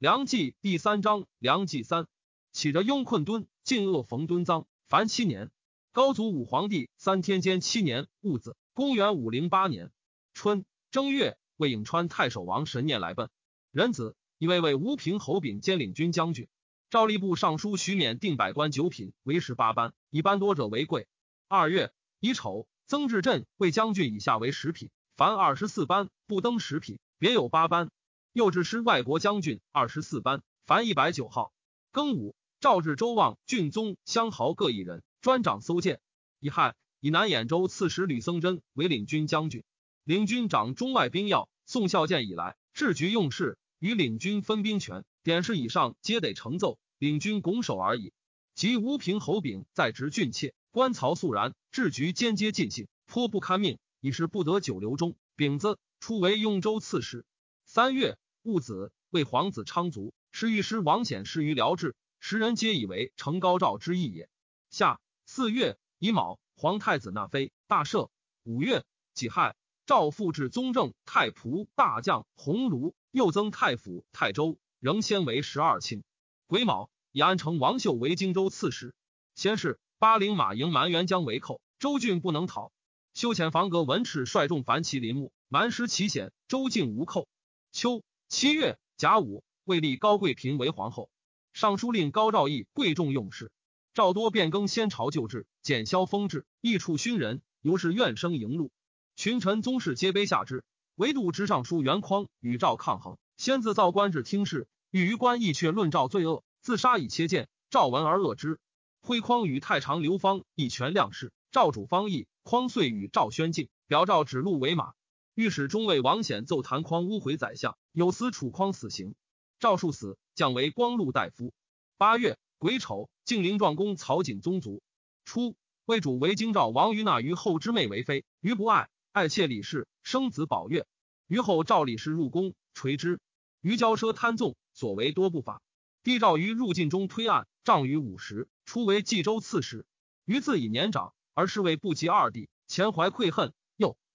梁冀第三章，梁冀三，起着雍困敦，晋恶冯敦臧，凡七年。高祖武皇帝三天间七年，戊子，公元五零八年春正月，魏颍川太守王神念来奔。仁子以位为吴平侯秉兼领军将军。赵吏部尚书徐勉定百官九品为十八班，一班多者为贵。二月乙丑，曾至镇为将军以下为十品，凡二十四班，不登十品，别有八班。右制师外国将军二十四班，凡一百九号。庚午，诏至周望、郡宗、相豪各一人，专掌搜剑。乙亥，以南兖州刺史吕僧真为领军将军，领军掌中外兵要。宋孝建以来，治局用事，与领军分兵权，典事以上皆得承奏，领军拱手而已。及吴平侯炳在职郡妾，官曹肃然，治局间接尽兴，颇不堪命，已是不得久留中。丙子，初为雍州刺史。三月。戊子，为皇子昌卒，是御师王显失于辽治，时人皆以为成高照之意也。夏四月乙卯，皇太子纳妃，大赦。五月己亥，诏复置宗正、太仆、大将、鸿胪，又增太府、泰州，仍先为十二卿。癸卯，以安城王秀为荆州刺史。先是，巴陵马营蛮元将为寇，周郡不能讨。修遣房阁文赤率众凡其林木，蛮师其险，周境无寇。秋。七月甲午，未立高贵嫔为皇后。尚书令高兆义贵重用事，赵多变更先朝旧制，减削封制，益处勋人，由是怨声盈怒。群臣宗室皆卑下之，唯独直尚书袁匡与赵抗衡。先自造官至听事，欲于官议却论赵罪恶，自杀以切谏。赵闻而恶之。挥匡与太常刘芳以权量事，赵主方义，匡遂与赵宣进，表赵指鹿为马。御史中尉王显奏弹匡污毁宰相，有司处匡死刑。赵树死，降为光禄大夫。八月癸丑，晋陵壮公曹景宗族。初，魏主为京兆王于纳于后之妹为妃，于不爱，爱妾李氏，生子宝月。于后赵李氏入宫，垂之。于骄奢贪纵，所为多不法。帝诏于入晋中推案，杖于五十，初为冀州刺史。于自以年长，而是为不及二弟，前怀愧恨。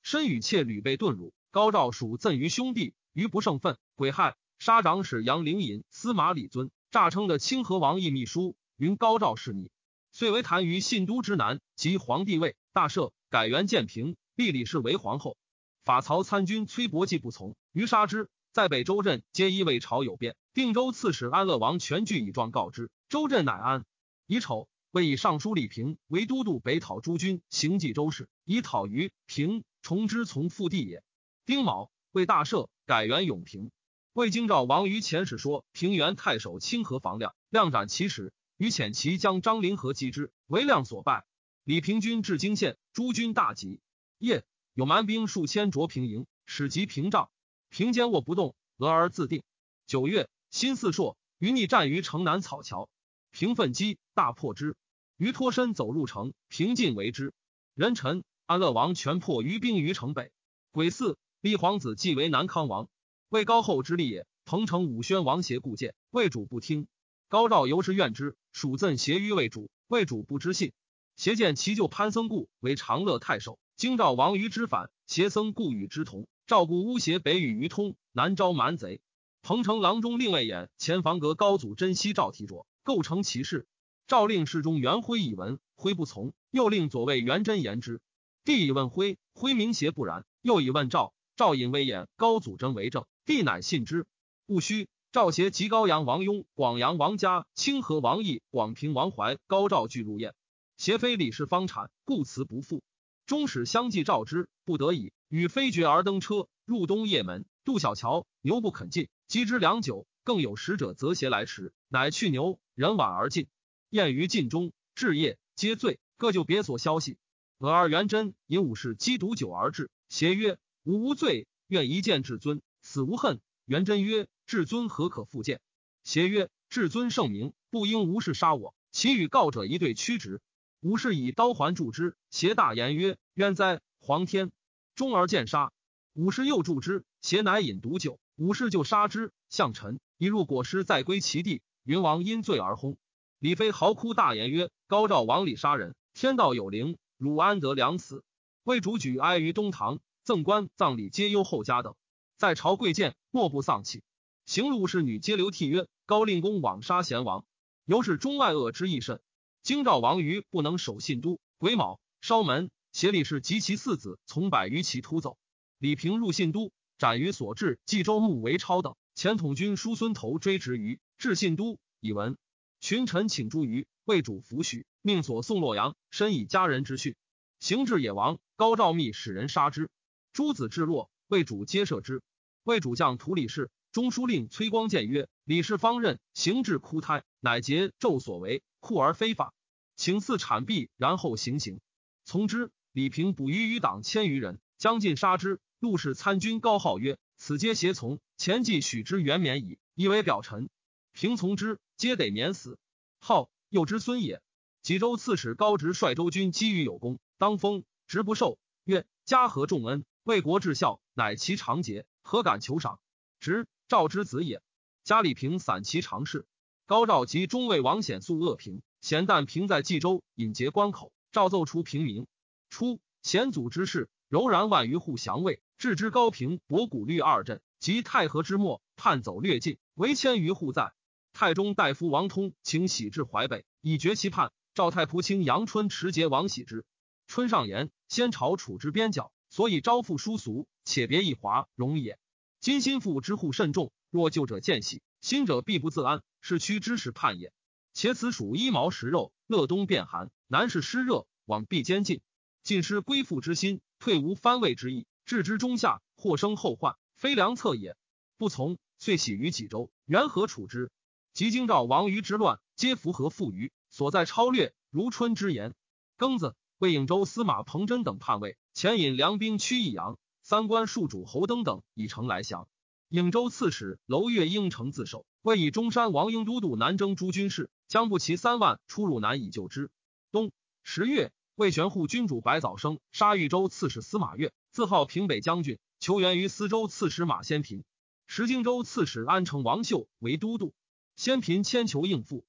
身与妾屡被顿辱，高诏属赠于兄弟，于不胜愤，癸亥杀长史杨灵隐、司马李尊，诈称的清河王义秘书，云高诏是逆，遂为谈于信都之南，即皇帝位，大赦，改元建平，立李氏为皇后。法曹参军崔伯季不从，于杀之。在北周镇皆以为朝有变，定州刺史安乐王全据以状告之，周镇乃安。乙丑，为以尚书李平为都督北讨诸军，行济州事，以讨于平。重之从父弟也。丁卯，为大赦，改元永平。魏京兆王于前使说平原太守清河房亮，亮斩其使。于遣其将张灵和击之，为亮所败。李平军至京县，诸军大急。夜有蛮兵数千着平营，使及屏障，平坚卧不动，俄而自定。九月，辛巳朔，于逆战于城南草桥，平奋击，大破之。于脱身走入城，平进为之。人臣。安乐王全破于兵于城北。癸巳，立皇子继为南康王，为高后之立也。彭城武宣王协故谏，魏主不听。高照由是怨之，属赠协于魏主，魏主不知信。协见其舅潘僧固为长乐太守，京兆王于之反，协僧固与之同。赵固诬邪北与于通，南招蛮贼。彭城郎中令魏衍前房阁高祖珍惜赵提卓，构成其事。赵令侍中元辉以闻，辉不从，又令左卫元贞言之。帝以问辉，辉明邪不然。又以问赵，赵引威言高祖真为正，帝乃信之。戊戌，赵协及高阳王雍、广阳王嘉、清河王义、广平王怀、高赵俱入宴。协非李氏方产，故辞不复。终使相继召之，不得已与飞爵而登车，入东掖门，渡小桥，牛不肯进，击之良久。更有使者择邪来迟，乃去牛，人晚而进。宴于禁中，至夜皆醉，各就别所消息。俄而元贞引武士击毒酒而至，邪曰：“吾无罪，愿一见至尊，死无恨。”元贞曰：“至尊何可复见？”邪曰：“至尊圣明，不应无事杀我。其与告者一对屈直。”武士以刀环助之，邪大言曰：“冤哉！皇天！”终而见杀。武士又助之，邪乃饮毒酒。武士就杀之。向臣一入果师，再归其地。云王因罪而轰。李妃嚎哭大言曰：“高赵王李杀人，天道有灵。”汝安得良辞？魏主举哀于东堂，赠官葬礼皆优厚家等，在朝贵贱，莫不丧气。行路侍女皆流涕曰：“高令公枉杀贤王，由是中外恶之益甚。”京兆王于不能守信都，癸卯烧门，协李氏及其四子从百余骑突走。李平入信都，斩于所至。冀州牧韦超等前统军叔孙头追执于至信都，以闻群臣请诛于魏主扶许，命所送洛阳，身以家人之训。行至野王，高诏密使人杀之。诸子至洛，魏主皆赦之。魏主将图李氏。中书令崔光谏曰：“李氏方任，行至枯胎，乃桀纣所为，酷而非法，请赐产币，然后行刑。从之。李平捕于余党千余人，将尽杀之。陆氏参军高浩曰：‘此皆胁从，前计许之元免矣，以为表臣。’平从之，皆得免死。号又之孙也。济州刺史高直率州军积于有功，当封直不受，曰：‘家和重恩，为国至孝，乃其长节，何敢求赏？’直。”赵之子也，家里平散其常事。高赵及中尉王显素恶平，咸旦平在冀州引节关口，赵奏出平民。初，贤祖之事，柔然万余户降魏，置之高平、博古律二镇，及太和之末，叛走略尽，为千余户在。太中大夫王通请喜至淮北，以绝其叛。赵太仆卿杨春持节王喜之。春上言：先朝处之边角，所以招附殊俗，且别一华容也。今心腹之户甚众，若旧者见喜，新者必不自安，是屈之使叛也。且此属衣毛食肉，乐冬变寒，南是湿热，往必兼进，尽失归附之心，退无藩位之意，置之中下，或生后患，非良策也。不从，遂喜于济州，缘何处之？及京兆王于之乱，皆符合附于所在超略，如春之言。庚子，魏颍州司马彭真等叛魏，前引凉兵趋益阳。三官庶主侯登等以城来降，颍州刺史娄越应城自守，为以中山王英都督南征诸军事，将不齐三万出入南以救之。冬十月，魏玄护君主白早生杀豫州刺史司马越，自号平北将军，求援于司州刺史马先平。石荆州刺史安城王秀为都督，先平千求应付，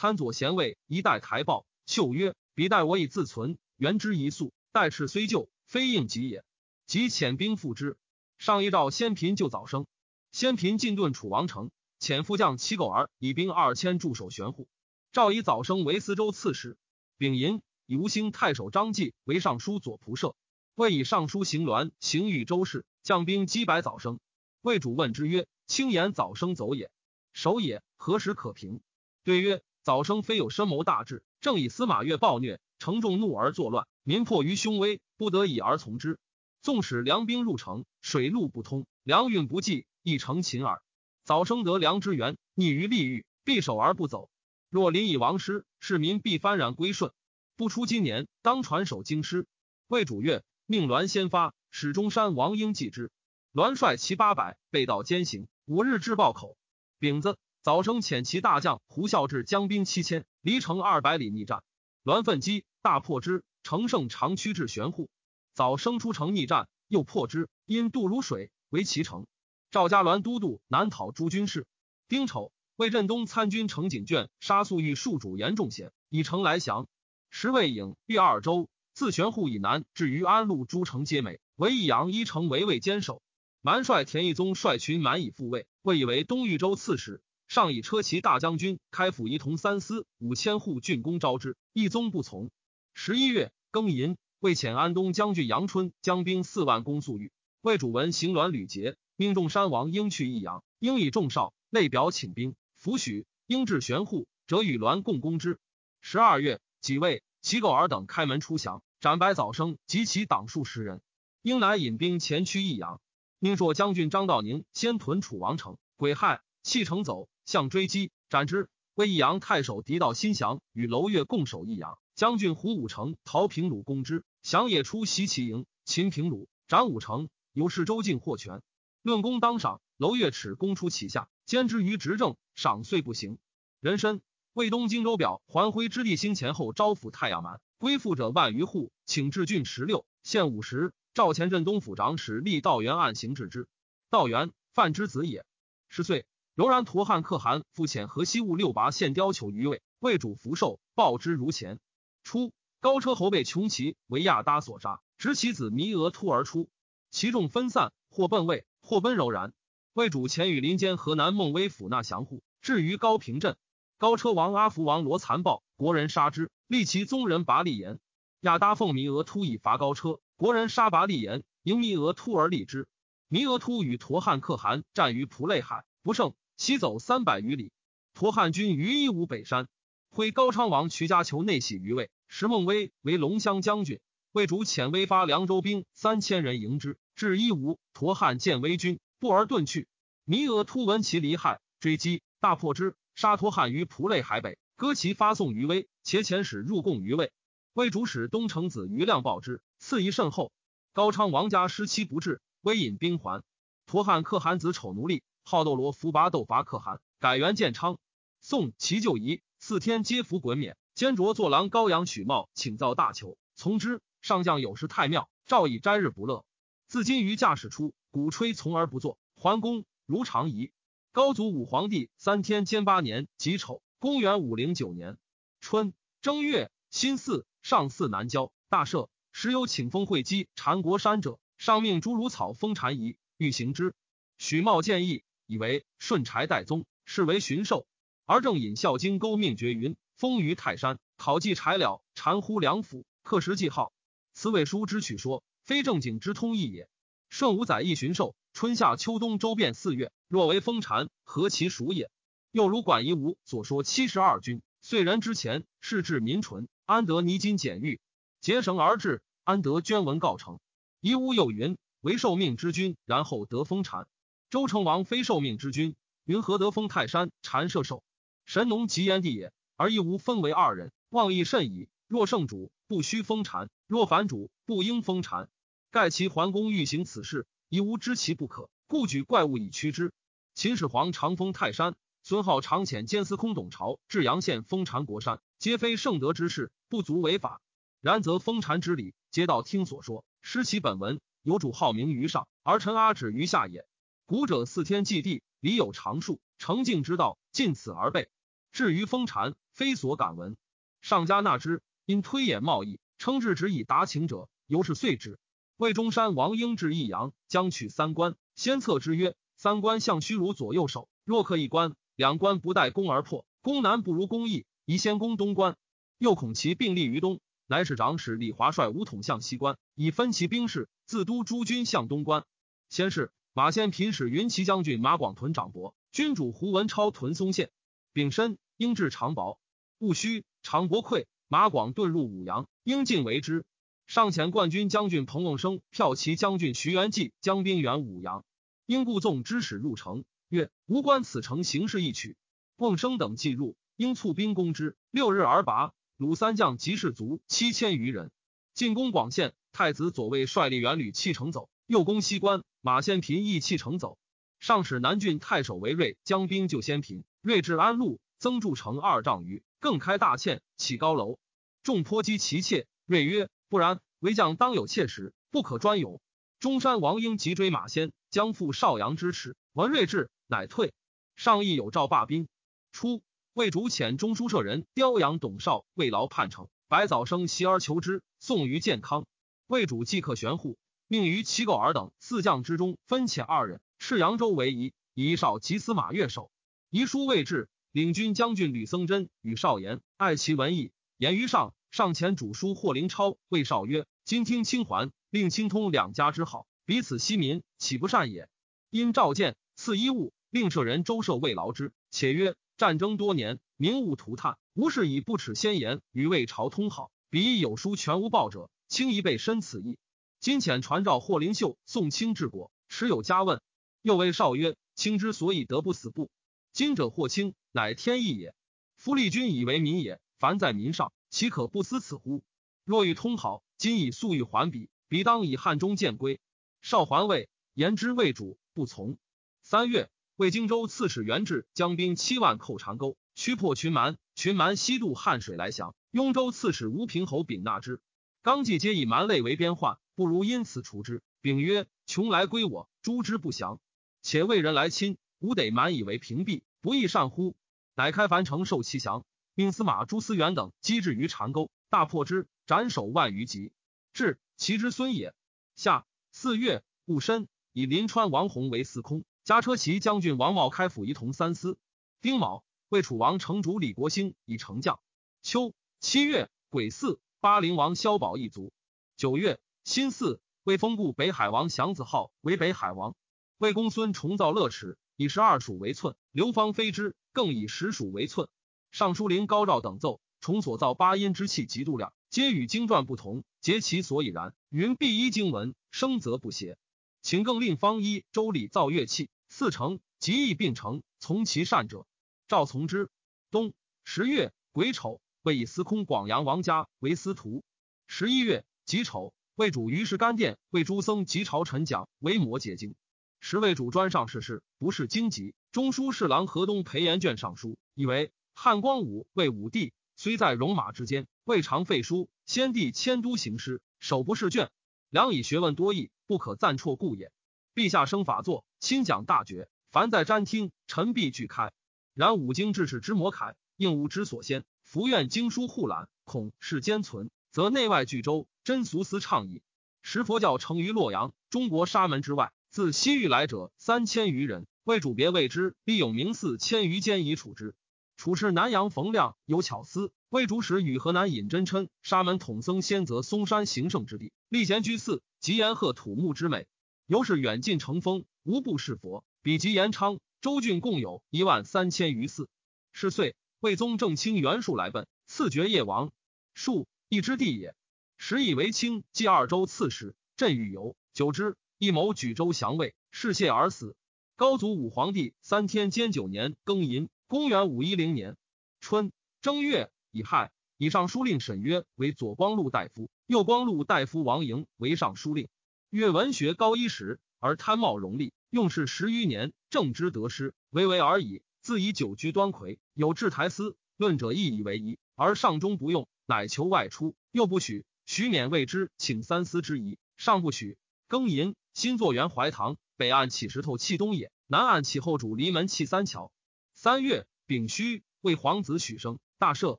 参左贤位一代台报，秀曰：“彼待我以自存，援之一粟，待赤虽旧，非应急也。”即遣兵赴之，上一诏先平就早生。先平进遁楚王城，遣副将齐狗儿以兵二千驻守玄户。诏以早生为司州刺史。丙寅，以吴兴太守张继为尚书左仆射。魏以尚书行鸾行豫州事，将兵击败早生。魏主问之曰：“轻言早生走也，守也，何时可平？”对曰：“早生非有深谋大志，正以司马越暴虐，城众怒而作乱，民迫于凶危，不得已而从之。”纵使粮兵入城，水路不通，粮运不济，亦成秦耳。早生得粮之源，逆于利欲，必守而不走。若临以王师，市民必幡然归顺。不出今年，当传首京师。魏主曰：“命栾先发，使中山王英继之。栾率骑八百，背道兼行，五日至报口。丙子，早生遣其大将胡孝志将兵七千，离城二百里逆战。栾奋击，大破之，乘胜长驱至玄户。早生出城逆战，又破之，因渡如水，为其城。赵家栾都督南讨诸军事。丁丑，魏振东参军程景卷杀粟裕戍主严仲显，以城来降。时魏颖豫二州自玄户以南至于安陆诸城皆美，唯益阳一城为魏坚守。蛮帅田义宗率群蛮以复魏，魏以为东豫州刺史，上以车骑大将军开府仪同三司五千户郡公招之，义宗不从。十一月庚寅。魏遣安东将军杨春将兵四万攻粟裕，魏主闻行鸾吕捷，命中山王应去益阳，应以众少，内表请兵，弗许。应至玄户，则与栾共攻之。十二月，几位齐狗儿等开门出降，斩白早生及其党数十人。应乃引兵前驱益阳，命朔将军张道宁先屯楚王城，癸亥弃城走，向追击，斩之。魏益阳太守狄道新降，与娄越共守益阳。将军胡武成陶平鲁攻之。降野出袭其营，秦平鲁，斩武城。由是周进获全。论功当赏，娄月耻攻出其下，兼之于执政，赏遂不行。人参魏东荆州表环徽之地兴前后招抚太阳蛮，归附者万余户，请至郡十六县五十。赵前镇东府长史立道元案行治之。道元范之子也。十岁，柔然陀汉可汗复遣河西务六拔献貂求于魏，魏主福寿，报之如前。初。高车侯被穷奇为亚达所杀，执其子弥额突而出，其众分散，或奔魏，或奔柔然。魏主遣与临间河南孟威府纳降户，至于高平镇，高车王阿福王罗残暴，国人杀之，立其宗人拔利言。亚达奉弥额突以伐高车，国人杀拔利言，迎弥额突而立之。弥额突与陀汉可汗战于蒲类海，不胜，西走三百余里。陀汉军于一无北山，挥高昌王瞿家求内喜于魏，石孟威为龙骧将军。魏主遣威发凉州兵三千人迎之，至一吴，陀汉见威军，不而遁去。弥额突闻其离害，追击，大破之，杀陀汉于蒲类海北，割其发送于威，且遣使入贡于魏。魏主使东城子余亮报之，赐仪甚厚。高昌王家失期不至，威引兵还。陀汉可汗子丑奴隶，好斗罗福拔斗伐可汗，改元建昌。宋其旧仪，四天皆服衮冕，兼着坐郎高阳许茂，请造大裘，从之。上将有时太庙，诏以斋日不乐。自今于驾驶出，鼓吹从而不作，桓公如常仪。高祖武皇帝三天监八年己丑，公元五零九年春正月辛巳，上巳南郊大赦。时有请封会稽禅国山者，上命诸如草封禅仪，欲行之。许茂建议，以为顺柴代宗，是为巡狩。而正引孝经勾命绝云，封于泰山，讨祭柴了，禅乎梁府，刻石记号。此伪书之取说，非正经之通义也。顺五载一巡狩，春夏秋冬周遍四月，若为封禅，何其属也？又如管夷吾所说七十二军，岁人之前，是至民纯，安得泥金简玉？结绳而至，安得捐文告成？夷吾又云：为受命之君，然后得封禅。周成王非受命之君，云何得封泰山禅射手？神农极焉地也，而夷吾分为二人，望义甚矣。若圣主，不须封禅。若凡主，不应封禅。盖其桓公欲行此事，已无知其不可，故举怪物以驱之。秦始皇常封泰山，孙浩常遣监司空董朝至阳县封禅国山，皆非圣德之事，不足为法。然则封禅之礼，皆道听所说，失其本文。有主号名于上，而臣阿止于下也。古者四天祭地，礼有常数，诚敬之道，尽此而备。至于封禅，非所敢闻。上家纳之，因推演贸易。称制之以达情者，由是遂之。魏中山王英至益阳，将取三关。先策之曰：三关相虚如左右手，若克一关，两关不待攻而破。攻南不如攻易，宜先攻东关。又恐其并立于东，乃使长史李华率五统向西关，以分其兵士，自督诸军向东关。先是，马先平使云骑将军马广屯长伯，君主胡文超屯松县。丙申，应至长薄，戊戌，长伯溃。马广遁入武阳，应尽为之。上遣冠军将军彭瓮生、骠骑将军徐元济将兵援武阳。应故纵之使入城，曰：“吾观此城形势易取。”瓮生等既入，应促兵攻之。六日而拔，鲁三将及士卒七千余人，进攻广县。太子左卫率立元旅弃城走，又攻西关。马先平意气成走。上使南郡太守为瑞将兵救先平。瑞至安陆，增筑城二丈余。更开大堑，起高楼，众颇击其妾。瑞曰：“不然，为将当有妾时，不可专勇。”中山王英急追马先，将赴邵阳之耻。闻瑞至，乃退。上亦有诏罢兵。初，魏主遣中书舍人雕阳董少慰劳叛城，白早生袭而求之，送于建康。魏主即刻玄户，命于齐构尔等四将之中分遣二人，斥扬州为宜，以少及司马越守。遗书未至。领军将军吕僧真与少言爱其文艺，言于上。上前主书霍灵超谓少曰：“今听清还，令清通两家之好，彼此息民，岂不善也？”因召见，赐衣物，令舍人周舍慰劳之。且曰：“战争多年，民物涂炭，吾事以不耻先言与魏朝通好。彼亦有书全无报者，轻一倍深此意。今遣传召霍灵秀送卿治国，持有加问。又谓少曰：‘卿之所以得不死不。’”今者或轻，乃天意也。夫立君以为民也，凡在民上，岂可不思此乎？若欲通好，今以粟欲还彼，彼当以汉中见归。少还魏，言之未主不从。三月，魏荆州刺史元志将兵七万寇长沟，驱破群蛮。群蛮西渡汉水来降。雍州刺史吴平侯秉纳之。刚纪皆以蛮类为边患，不如因此除之。丙曰：穷来归我，诛之不降。且魏人来侵。吾得蛮以为屏蔽，不亦善乎？乃开樊城受其降，命司马朱思远等击至于长沟，大破之，斩首万余级。至其之孙也。夏四月戊申，以临川王弘为司空，加车骑将军王茂开府仪同三司。丁卯，魏楚王城主李国兴以丞将。秋七月癸巳，巴陵王萧宝一族。九月辛巳，魏封故北海王祥子号为北海王。魏公孙重造乐齿，以十二属为寸。刘方非之，更以十属为寸。尚书令高照等奏，重所造八音之器极度量，皆与经传不同，皆其所以然。云必依经文，生则不协。请更令方一周礼造乐器，四成，极易并成，从其善者，赵从之。冬十月癸丑，为以司空广阳王家为司徒。十一月己丑，魏主于是干殿为诸僧及朝臣讲为摩诘经。时魏主专上士事，不是经籍。中书侍郎河东裴延卷上书，以为汉光武魏武帝虽在戎马之间，未尝废书。先帝迁都行师，手不释卷，良以学问多义，不可暂辍故也。陛下生法作，亲讲大觉，凡在瞻听，臣必俱开。然五经志士之摩楷，应无之所先。福愿经书护览，恐世间存，则内外俱周，真俗思倡矣。时佛教成于洛阳，中国沙门之外。自西域来者三千余人，为主别谓之，必有名寺千余间以处之。处士南阳冯亮有巧思，为主使与河南尹真琛沙门统僧先择嵩山行胜之地，立贤居寺，及延鹤土木之美，由是远近成风，无不是佛。比及延昌、州郡共有一万三千余寺。是岁，魏宗正卿袁术来奔，赐爵业王，术一之地也。时以为卿，继二州刺史，镇御游，久之。一谋举州降魏，事谢而死。高祖武皇帝三天监九年庚寅，公元五一零年春正月乙亥，以上书令沈约为左光禄大夫，右光禄大夫王莹为尚书令。越文学高一时，而贪冒荣利，用事十余年，正之得失，微微而已。自以久居端魁，有制台司，论者亦以为宜，而上中不用，乃求外出，又不许。许免谓之，请三司之宜，上不许。庚寅。新作元怀堂，北岸起石头砌东野，南岸起后主离门砌三桥。三月丙戌，为皇子许生，大赦。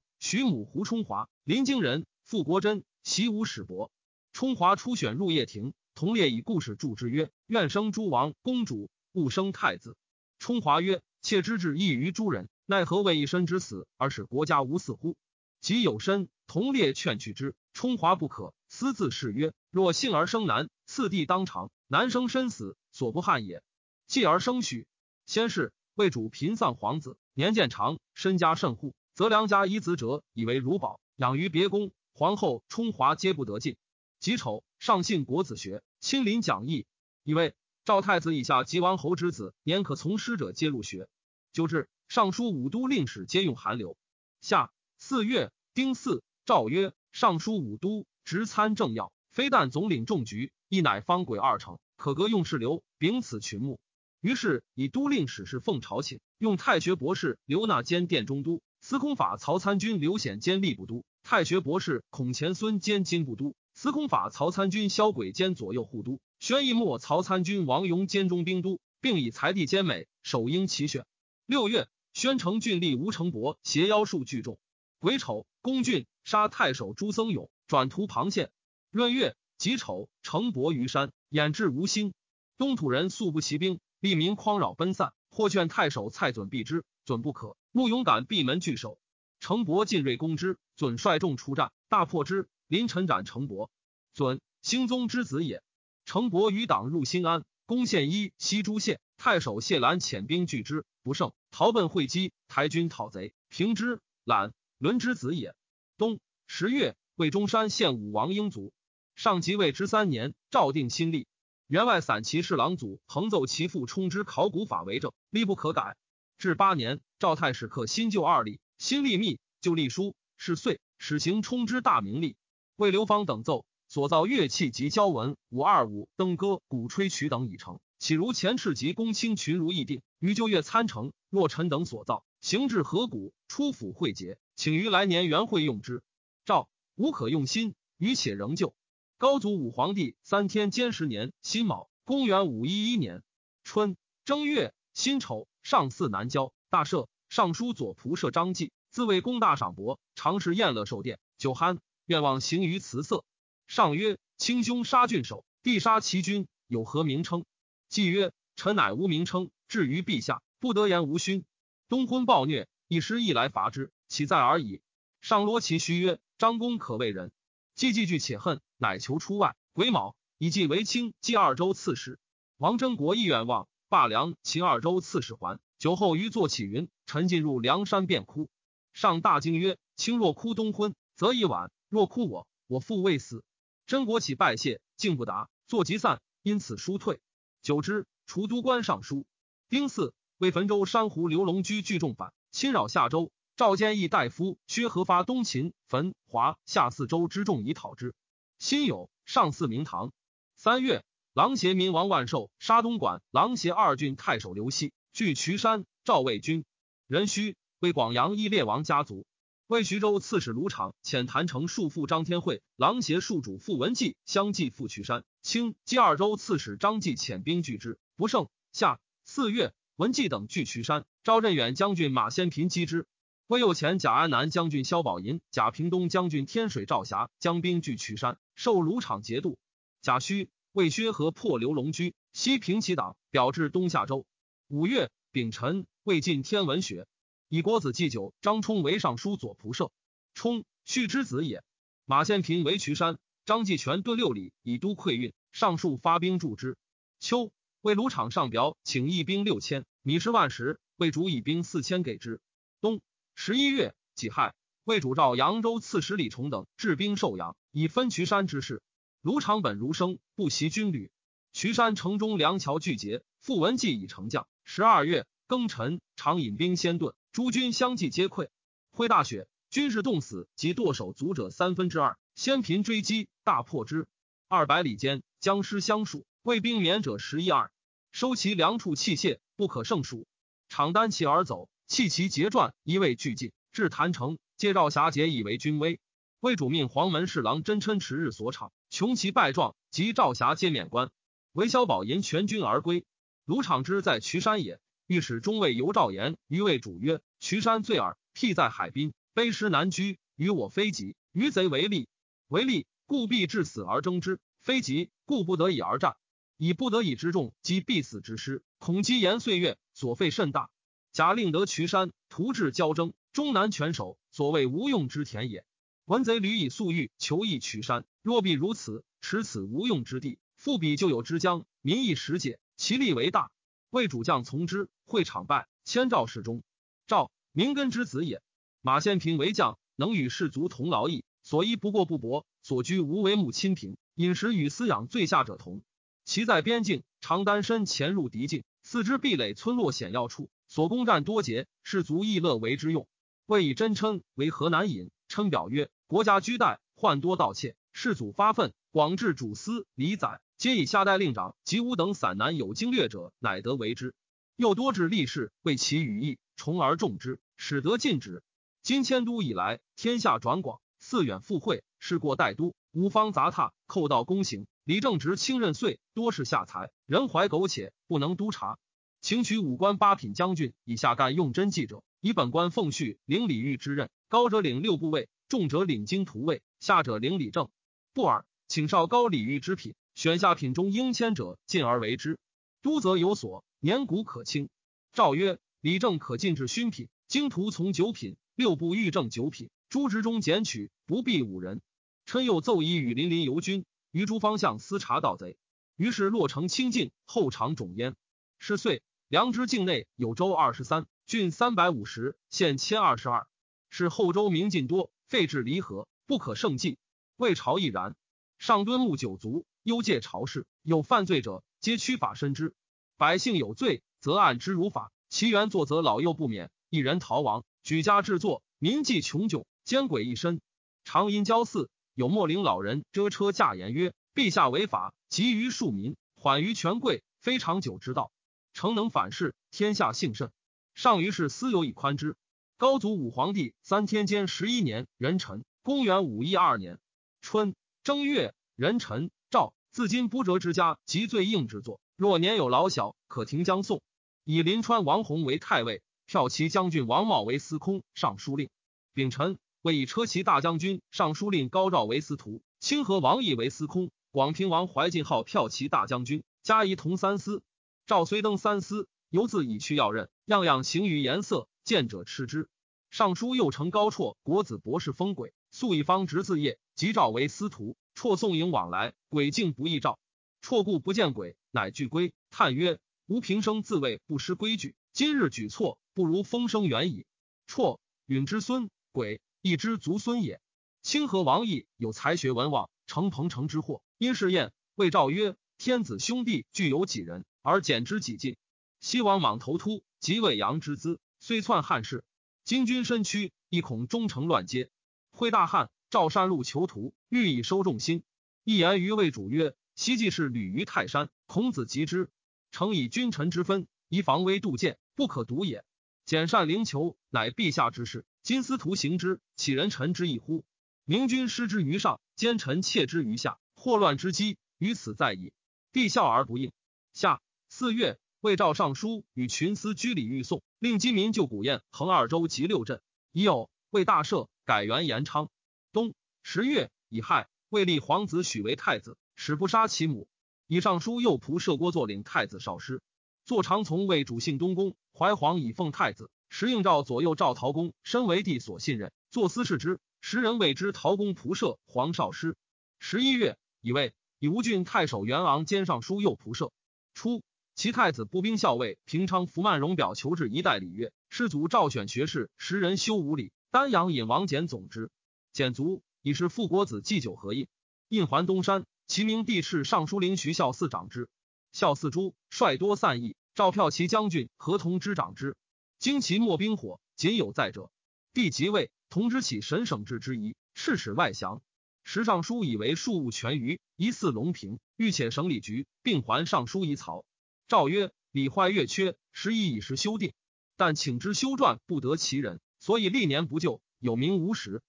许母胡冲华，临京人，傅国珍，习武史伯。冲华初选入掖庭，同列以故事著之曰：“愿生诸王公主，勿生太子。”冲华曰：“妾之志异于诸人，奈何为一身之死而使国家无嗣乎？”即有身，同列劝去之。冲华不可，私自誓曰：“若幸而生男，次第当偿。”男生身死，所不憾也。继而生许，先是为主贫丧皇子，年渐长，身家甚户，则良家遗子者以为如宝，养于别宫。皇后冲华皆不得进。己丑，上信国子学，亲临讲义，以为赵太子以下及王侯之子，年可从师者皆入学。九至尚书武都令史皆用寒流。下四月丁巳，诏曰：尚书武都直参政要，非但总领重局。亦乃方轨二成，可革用事流，秉此群目。于是以都令史事奉朝请，用太学博士刘纳兼殿中都，司空法曹参军刘显兼吏部都，太学博士孔乾孙兼金部都，司空法曹参军萧轨兼左右护都，宣义末曹参军王庸兼中兵都，并以才地兼美，首应齐选。六月，宣城郡吏吴成伯携妖术聚众。癸丑，攻郡，杀太守朱僧勇，转屠庞县。闰月。己丑，城伯于山，掩至吴兴。东土人素不骑兵，吏民匡扰奔散。或劝太守蔡准避之，准不可。穆勇敢闭门拒守。城伯进锐攻之，准率众出战，大破之。临陈斩城伯。准兴宗之子也。城伯余党入新安，攻县一西诸县。太守谢兰遣兵拒之，不胜，逃奔会稽。台军讨贼，平之。览伦之子也。冬十月，魏中山县武王英卒。上即位之三年，诏定新历。员外散骑侍郎祖横奏其父冲之考古法为正，历不可改。至八年，赵太史刻新旧二历，新历密，旧历书，是岁始行冲之大明历。为刘芳等奏所造乐器及交文五二五登歌鼓吹曲等已成，岂如前赤及公卿群如议定，于旧乐参成。若臣等所造，行至河谷，出府会节，请于来年元会用之。诏无可用心，余且仍旧。高祖武皇帝三天监十年辛卯，公元五一一年春正月辛丑，上巳南郊大赦。尚书左仆射张继自谓公大赏伯，常侍宴乐受殿，酒酣，愿望行于辞色。上曰：“卿兄杀郡守，弟杀其君，有何名称？”继曰：“臣乃无名称，至于陛下，不得言无勋。东昏暴虐，一时亦来伐之，岂在而已？上罗其虚曰：“张公可为人。”既既惧且恨，乃求出外。癸卯，以继为卿，继二州刺史。王真国意愿望，罢梁秦二州刺史还。酒后余坐起云：“臣进入梁山，便哭。上大惊曰：‘卿若哭东昏，则已晚；若哭我，我父未死。’真国起拜谢，竟不答。坐即散，因此书退。久之，除都官尚书。丁巳。为汾州山湖刘龙居聚众反，侵扰夏州。赵坚义大夫薛和发东秦、汾、华、夏四州之众以讨之。辛酉，上祀明堂。三月，琅邪民王万寿杀东莞琅邪二郡太守刘熙，据渠山。赵魏军壬戌为广阳义烈王家族。为徐州刺史卢敞遣谭城庶父张天惠、琅邪庶主傅文纪相继赴渠山。清击二州刺史张继遣兵拒之，不胜。夏四月。文纪等据渠山，赵镇远将军马先平击之。魏右前贾安南将军萧宝寅、贾平东将军天水赵霞将兵据渠山，受卢场节度。贾诩、魏薛和破刘龙居，西平其党，表至东夏州。五月丙辰，魏晋天文学，以国子祭酒。张冲为尚书左仆射，冲续之子也。马先平为渠山，张继全顿六里，以都溃运。上述发兵助之。秋，为卢场上表，请义兵六千。米十万石，魏主以兵四千给之。冬十一月己亥，魏主召扬州刺史李崇等治兵寿阳，以分渠山之事。卢长本儒生，不习军旅。渠山城中梁桥俱竭，傅文纪已成将。十二月庚辰，常引兵先遁，诸军相继皆溃。挥大雪，军士冻死及剁手卒者三分之二。先频追击，大破之。二百里间，僵尸相属，魏兵免者十一二，收其粮畜器械。不可胜数，常单骑而走，弃其节传，一味俱尽，至坛城，借赵霞节以为军威。魏主命黄门侍郎真琛持日所场，穷其败状，及赵霞皆免官。韦小宝引全军而归。卢敞之在渠山也，御史中尉尤兆言于魏主曰：“渠山罪耳，僻在海滨，卑师难居，与我非急，与贼为利，为利故必至死而争之；非急故不得已而战。以不得已之众击必死之师。”恐积延岁月，所费甚大。假令得渠山，徒至交争，终难全守，所谓无用之田也。闻贼屡以粟欲求益渠山，若必如此，持此无用之地，复彼就有之疆，民亦实解，其利为大。魏主将从之，会场败，迁赵侍中。赵明根之子也。马先平为将，能与士卒同劳役，所衣不过不薄，所居无为木亲贫，饮食与饲养最下者同。其在边境，常单身潜入敌境。四肢壁垒，村落险要处，所攻占多捷，士卒亦乐为之用。魏以真称为河南尹，称表曰：“国家居代，患多盗窃，士祖发愤，广治主司、李宰，皆以下代令长及吾等散男有经略者，乃得为之。又多至吏士，为其羽翼，从而重之，使得禁止。今迁都以来，天下转广，四远赴会，事过代都，吾方杂沓，寇盗公行。”李正直轻任岁，多是下才，人怀苟且，不能督察。请取五官八品将军以下干用真记者，以本官奉序领礼遇之任。高者领六部位，重者领京图位，下者领礼正。不尔，请少高礼遇之品，选下品中应迁者，进而为之。都则有所，年谷可清。诏曰：礼正可进至勋品，经图从九品，六部御正九品。诸职中检取，不必五人。臣又奏以与林林游军。于诸方向私查盗贼，于是洛城清净，后长种焉。是岁，良知境内有州二十三，郡三百五十，县千二十二。是后州民尽多，废置离合，不可胜计。魏朝亦然。上敦睦九族，幽戒朝事，有犯罪者，皆屈法申之。百姓有罪，则按之如法。其原作则老幼不免，一人逃亡，举家制作，民计穷窘，奸鬼一身。常因交祀。有莫陵老人遮车驾言曰：“陛下违法，急于庶民，缓于权贵，非长久之道。诚能反事，天下幸甚。上于是私有以宽之。”高祖武皇帝三天监十一年，壬辰，公元五一二年春正月，壬辰，诏自今不折之家即罪应之作，若年有老小，可停将送。以临川王弘为太尉，骠骑将军王茂为司空、尚书令。丙辰。为以车骑大将军、尚书令高照为司徒，清河王毅为司空，广平王怀晋号骠骑大将军，加仪同三司。赵虽登三司，犹自以去要任，样样行于颜色，见者吃之。尚书右丞高绰国子博士封轨，素一方直字业，即召为司徒。绰送迎往来，鬼竟不易照。绰故不见鬼，乃具归，叹曰：“吾平生自谓不失规矩，今日举措，不如风声远矣。”绰允之孙，鬼亦之族孙也。清河王毅有才学文望，成彭城之祸。因是宴，谓赵曰：“天子兄弟具有几人，而简之几尽。西王莽头突，即魏阳之资，虽篡汉室。”金军身躯，亦恐忠诚乱接。会大汉赵山路囚徒，欲以收众心。一言于魏主曰：“昔既是旅于泰山，孔子及之。诚以君臣之分，以防微杜渐，不可独也。简善灵求，乃陛下之事。今司徒行之，岂人臣之意乎？明君失之于上，奸臣窃之于下，祸乱之机于此在矣。帝笑而不应。下四月。魏赵尚书与群司居礼欲送，令金民就古堰、横二州及六镇。已有魏大赦，改元延昌。冬十月乙亥，魏立皇子许为太子，使不杀其母。以尚书右仆射郭作领太子少师，坐常从为主信东宫，怀皇以奉太子。时应召左右赵陶公，身为帝所信任，坐司事之。时人谓之陶公仆射黄少师。十一月，以魏以吴郡太守元昂兼尚书右仆射。初。其太子步兵校尉平昌福曼荣表求至一代礼乐，世祖赵选学士十人修五礼，丹阳尹王简总之。简卒已是复国子祭酒合印，印还东山。其名帝敕尚书灵徐孝嗣长之。孝嗣诸率多散逸，赵骠骑将军何同之长之。经其末兵火，仅有在者。帝即位，同之起神省制之仪，敕使外降。时尚书以为庶务全余，疑似隆平，欲遣省礼局，并还尚书遗曹。诏曰：“礼坏月缺，时已以时修订，但请之修撰不得其人，所以历年不就，有名无实。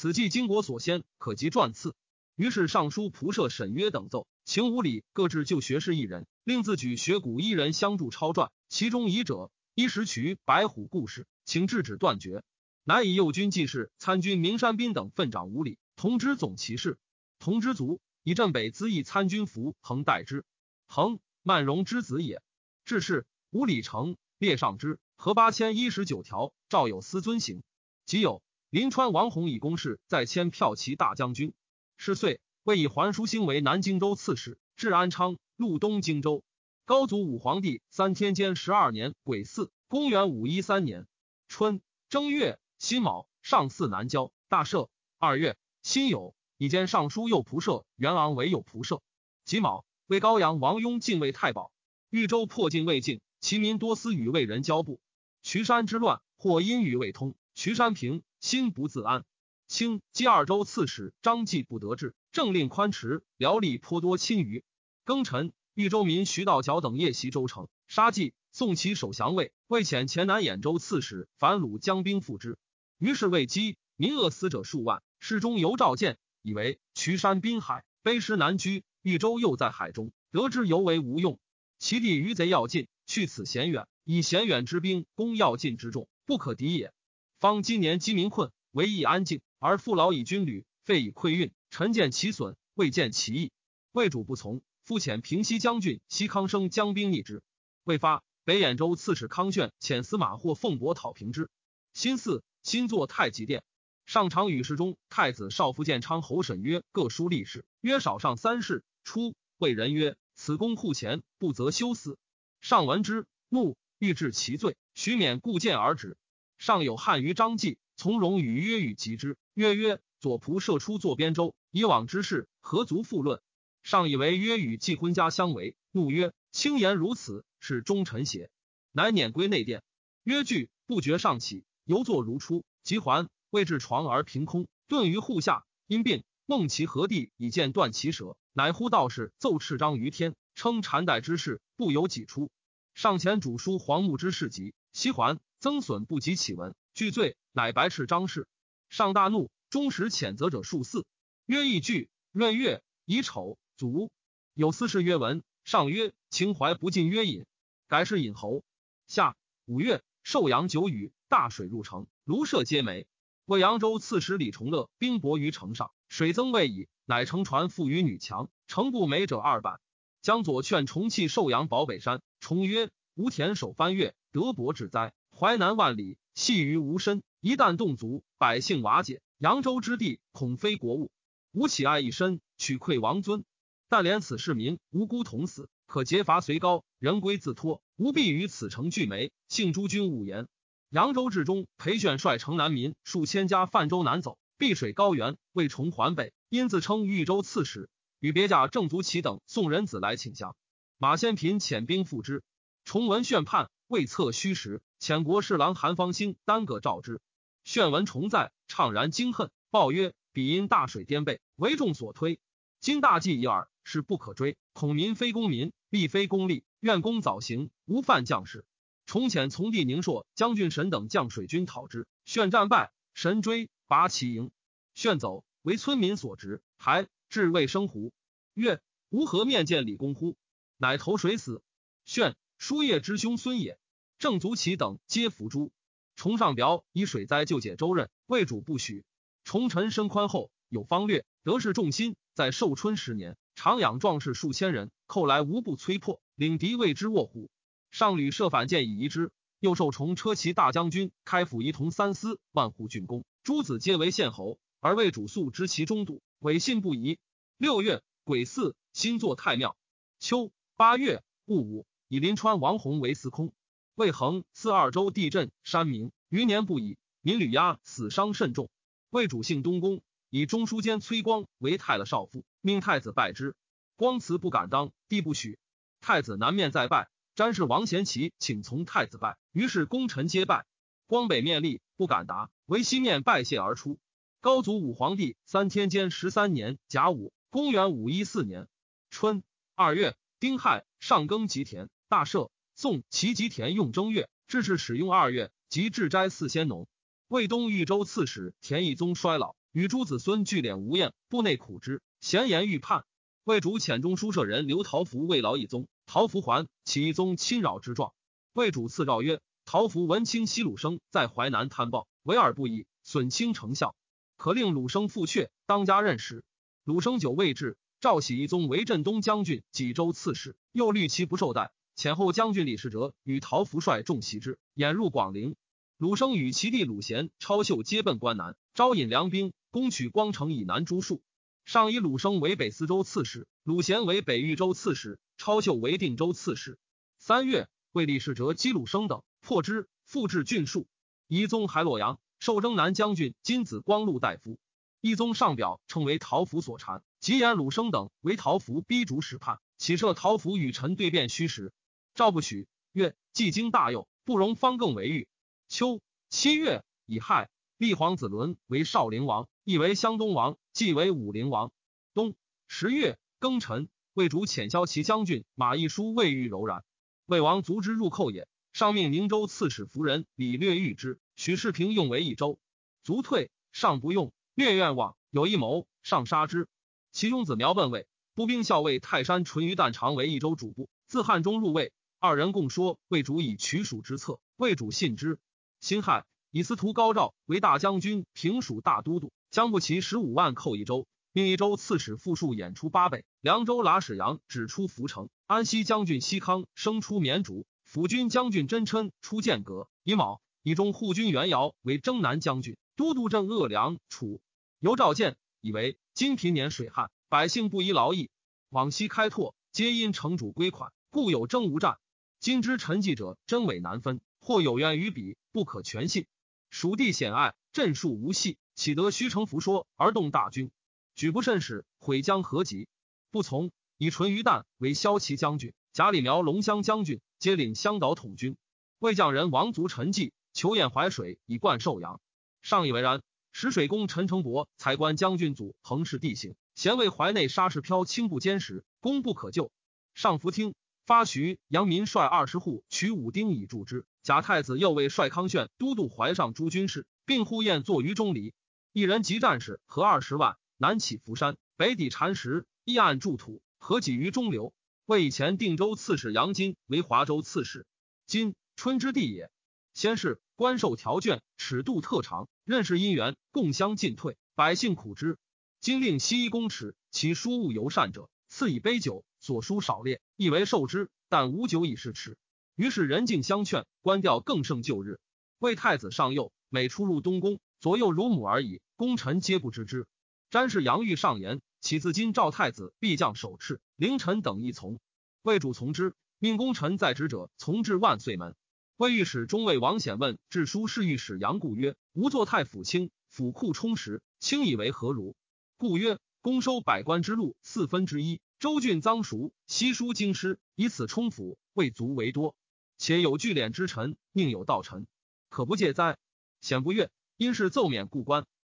此计经国所先，可及撰次。”于是尚书仆射沈约等奏，请五礼各置旧学士一人，另自举学古一人相助抄撰。其中遗者一时取白虎故事，请制止断绝。乃以右军记事参军明山宾等奋掌五礼，同知总骑士，同知卒以镇北资议参军服恒代之，恒。曼荣之子也。至是，五里城列上之，合八千一十九条，赵有司遵行。即有临川王弘以公事，在迁骠骑大将军。是岁，魏以桓叔兴为南荆州刺史，至安昌，路东荆州。高祖武皇帝三天监十二年癸巳，公元五一三年春正月辛卯，上巳南郊，大赦。二月辛酉，以兼尚书右仆射元昂为右仆射。己卯。为高阳王雍进位太保，豫州破晋未尽，其民多思与魏人交部。渠山之乱，或因与未通，渠山平，心不自安。清击二州刺史张继不得志，政令宽弛，辽吏颇多侵于。庚辰，豫州民徐道角等夜袭州城，杀继，送其守降魏。魏遣前南兖州刺史樊鲁将兵赴之，于是魏饥，民饿死者数万。世中尤召见，以为渠山滨海，卑师难居。豫州又在海中，得之犹为无用。其地余贼要尽，去此险远，以险远之兵攻要尽之众，不可敌也。方今年饥民困，唯以安静，而父老以军旅，废以溃运，臣见其损，未见其义。魏主不从，复遣平西将军西康生将兵逆之。未发，北兖州刺史康炫遣司马或奉伯讨平之。新四，新作太极殿。上常与侍中太子少傅建昌侯审曰：“各书立事，曰少上三世。”初，谓人曰：“此公护前，不择修私。”上闻之，怒，欲治其罪。许免故见而止。上有汉于张继，从容与曰与及之。曰曰：“左仆射出坐边州，以往之事何足复论？”上以为曰与季婚家相为，怒曰：“轻言如此，是忠臣邪？”乃撵归内殿。曰惧，不觉上起，犹坐如初。即还，未至床而凭空，遁于户下，因病。梦其何地以剑断其舌。乃呼道士奏敕章于天，称禅代之事不由己出。上前主书黄木之事集，其还增损不及启文，具罪，乃白斥张氏。上大怒，终时谴责者数四。曰义句，闰月乙丑卒。有司事曰文。上曰情怀不尽，曰隐，改是隐侯。下五月寿阳九雨，大水入城，庐舍皆没。为扬州刺史李崇乐兵薄于城上，水增未已。乃乘船赴于女墙，城不美者二百。江左劝重弃寿阳保北山，重曰：“吴田守翻越，德伯至灾。淮南万里，系于无身。一旦动足，百姓瓦解。扬州之地，恐非国物。吾起爱一身，取馈王尊。但怜此市民无辜同死，可劫罚随高，人归自托。吾必于此城俱没，幸诸君勿言。扬州至中，裴炫率城南民数千家泛舟南走，碧水高原，为重还北，因自称豫州刺史，与别驾郑足齐等送人子来请降。马先平遣兵赴之，崇文炫叛，未测虚实，遣国侍郎韩方兴单个召之。炫闻重在，怅然惊恨，报曰：“彼因大水颠沛，为众所推。今大计已耳，是不可追。恐民非公民，必非公吏，愿公早行，无犯将士。”重遣从弟宁朔将军神等将水军讨之，炫战败，神追拔其营，炫走，为村民所执，还至未生胡。曰：“吾何面见李公乎？”乃投水死。炫叔夜之兄孙也，郑足齐等皆伏诛。崇上表以水灾救解周任，魏主不许。崇臣身宽厚，有方略，得势众心。在寿春十年，常养壮士数千人，寇来无不摧破，领敌为之卧虎。上屡设反间以夷之，又受崇车骑大将军，开府仪同三司，万户郡公，诸子皆为县侯，而魏主素知其中度，委信不疑。六月癸巳，新作太庙。秋八月戊午，以临川王弘为司空。魏恒四二州地震，山民余年不已，民屡压，死伤甚重。魏主姓东宫，以中书监崔光为太了少傅，命太子拜之。光辞不敢当，帝不许。太子南面再拜，詹事王贤齐请从太子拜，于是功臣皆拜。光北面立，不敢答，唯西面拜谢而出。高祖武皇帝三天监十三年甲午，公元五一四年春二月丁亥，上耕吉田，大赦。宋齐吉田用正月，至是使用二月，即至斋四先农。魏东豫州刺史田义宗衰老，与诸子孙聚敛无厌，部内苦之，闲言欲叛。魏主遣中书舍人刘陶福慰劳义宗，陶福还，起义宗侵扰之状。魏主赐诏曰：陶福闻清西鲁生在淮南贪暴，为而不已，损清成效，可令鲁生复阙，当家任使。鲁生久未至，召喜义宗为镇东将军、济州刺史，又虑其不受待。前后将军李世哲与陶福率众袭之，掩入广陵。鲁生与其弟鲁贤、超秀皆奔关南，招引粮兵，攻取光城以南诸戍。上以鲁生为北司州刺史，鲁贤为北豫州刺史，超秀为定州刺史。三月，为李世哲击鲁生等，破之，复置郡戍。一宗还洛阳，受征南将军金子光禄大夫。一宗上表称为陶福所谗，即言鲁生等为陶福逼逐使叛，起设陶福与臣对辩虚实。赵不许，曰：“既经大佑，不容方更为御。”秋七月，乙亥，立皇子伦为少陵王，亦为湘东王，继为武陵王。冬十月庚辰，魏主遣骁骑将军马邑书魏豫柔然，魏王卒之入寇也。上命宁州刺史夫人李略遇之，许世平用为益州，卒退，上不用，略愿望有一谋，上杀之。其中子苗奔魏步兵校尉泰山淳于旦常为益州主簿，自汉中入魏。二人共说魏主以取蜀之策，魏主信之。辛亥，以司徒高照为大将军、平蜀大都督，将不齐十五万寇一州，命一州刺史傅数演出八倍。凉州剌史阳指出涪城，安西将军西康生出绵竹，辅军将军真琛出剑阁。乙卯，以中护军袁瑶为征南将军，都督镇鄂梁、楚。由召见，以为今平年水旱，百姓不宜劳役，往西开拓，皆因城主归款，故有征无战。今之臣记者真伪难分，或有怨于彼，不可全信。蜀地险隘，镇戍无隙，岂得虚城浮说而动大军？举不慎使，毁将何及？不从，以淳于旦为骁骑将军，贾里苗龙骧将军，皆领湘岛统军。魏将人王族陈迹求掩淮水以灌寿阳，上以为然。使水公陈成伯才观将军组横视地形，咸为淮内沙石漂轻不坚实，攻不可救。上弗听。发徐阳民率二十户取武丁以助之。贾太子又为帅康炫都督淮上诸军事，并呼宴坐于中离。一人及战士合二十万，南起福山，北抵禅石，一岸筑土，合己于中流。为以前定州刺史杨金为华州刺史，今春之地也。先是官授条卷，尺度特长，任事因缘，共相进退，百姓苦之。今令西一公尺，其书务尤善者，赐以杯酒。所书少列，亦为受之，但无酒以示耻。于是人尽相劝，官调更胜旧日。魏太子上幼，每出入东宫，左右如母而已，功臣皆不知之。詹事杨玉上言，岂自今赵太子必将手敕，凌臣等亦从。魏主从之，命功臣在职者从至万岁门。魏御史中尉王显问致书侍御史杨固曰：“吾作太府卿，府库充实，卿以为何如？”故曰：“公收百官之路四分之一，州郡赃赎，悉书京师，以此充府，未足为多。且有聚敛之臣，宁有盗臣，可不戒哉？”显不悦，因是奏免故官。